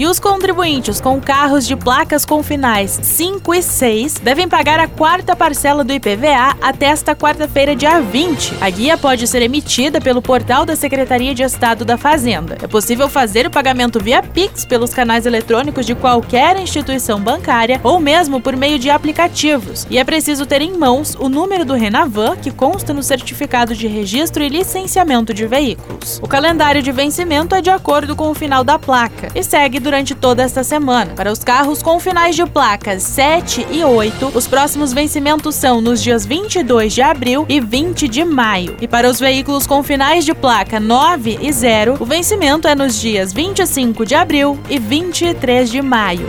E os contribuintes com carros de placas com finais 5 e 6 devem pagar a quarta parcela do IPVA até esta quarta-feira, dia 20. A guia pode ser emitida pelo portal da Secretaria de Estado da Fazenda. É possível fazer o pagamento via Pix pelos canais eletrônicos de qualquer instituição bancária ou mesmo por meio de aplicativos. E é preciso ter em mãos o número do Renavan, que consta no certificado de registro e licenciamento de veículos. O calendário de vencimento é de acordo com o final da placa e segue durante toda esta semana. Para os carros com finais de placas 7 e 8, os próximos vencimentos são nos dias 22 de abril e 20 de maio. E para os veículos com finais de placa 9 e 0, o vencimento é nos dias 25 de abril e 23 de maio.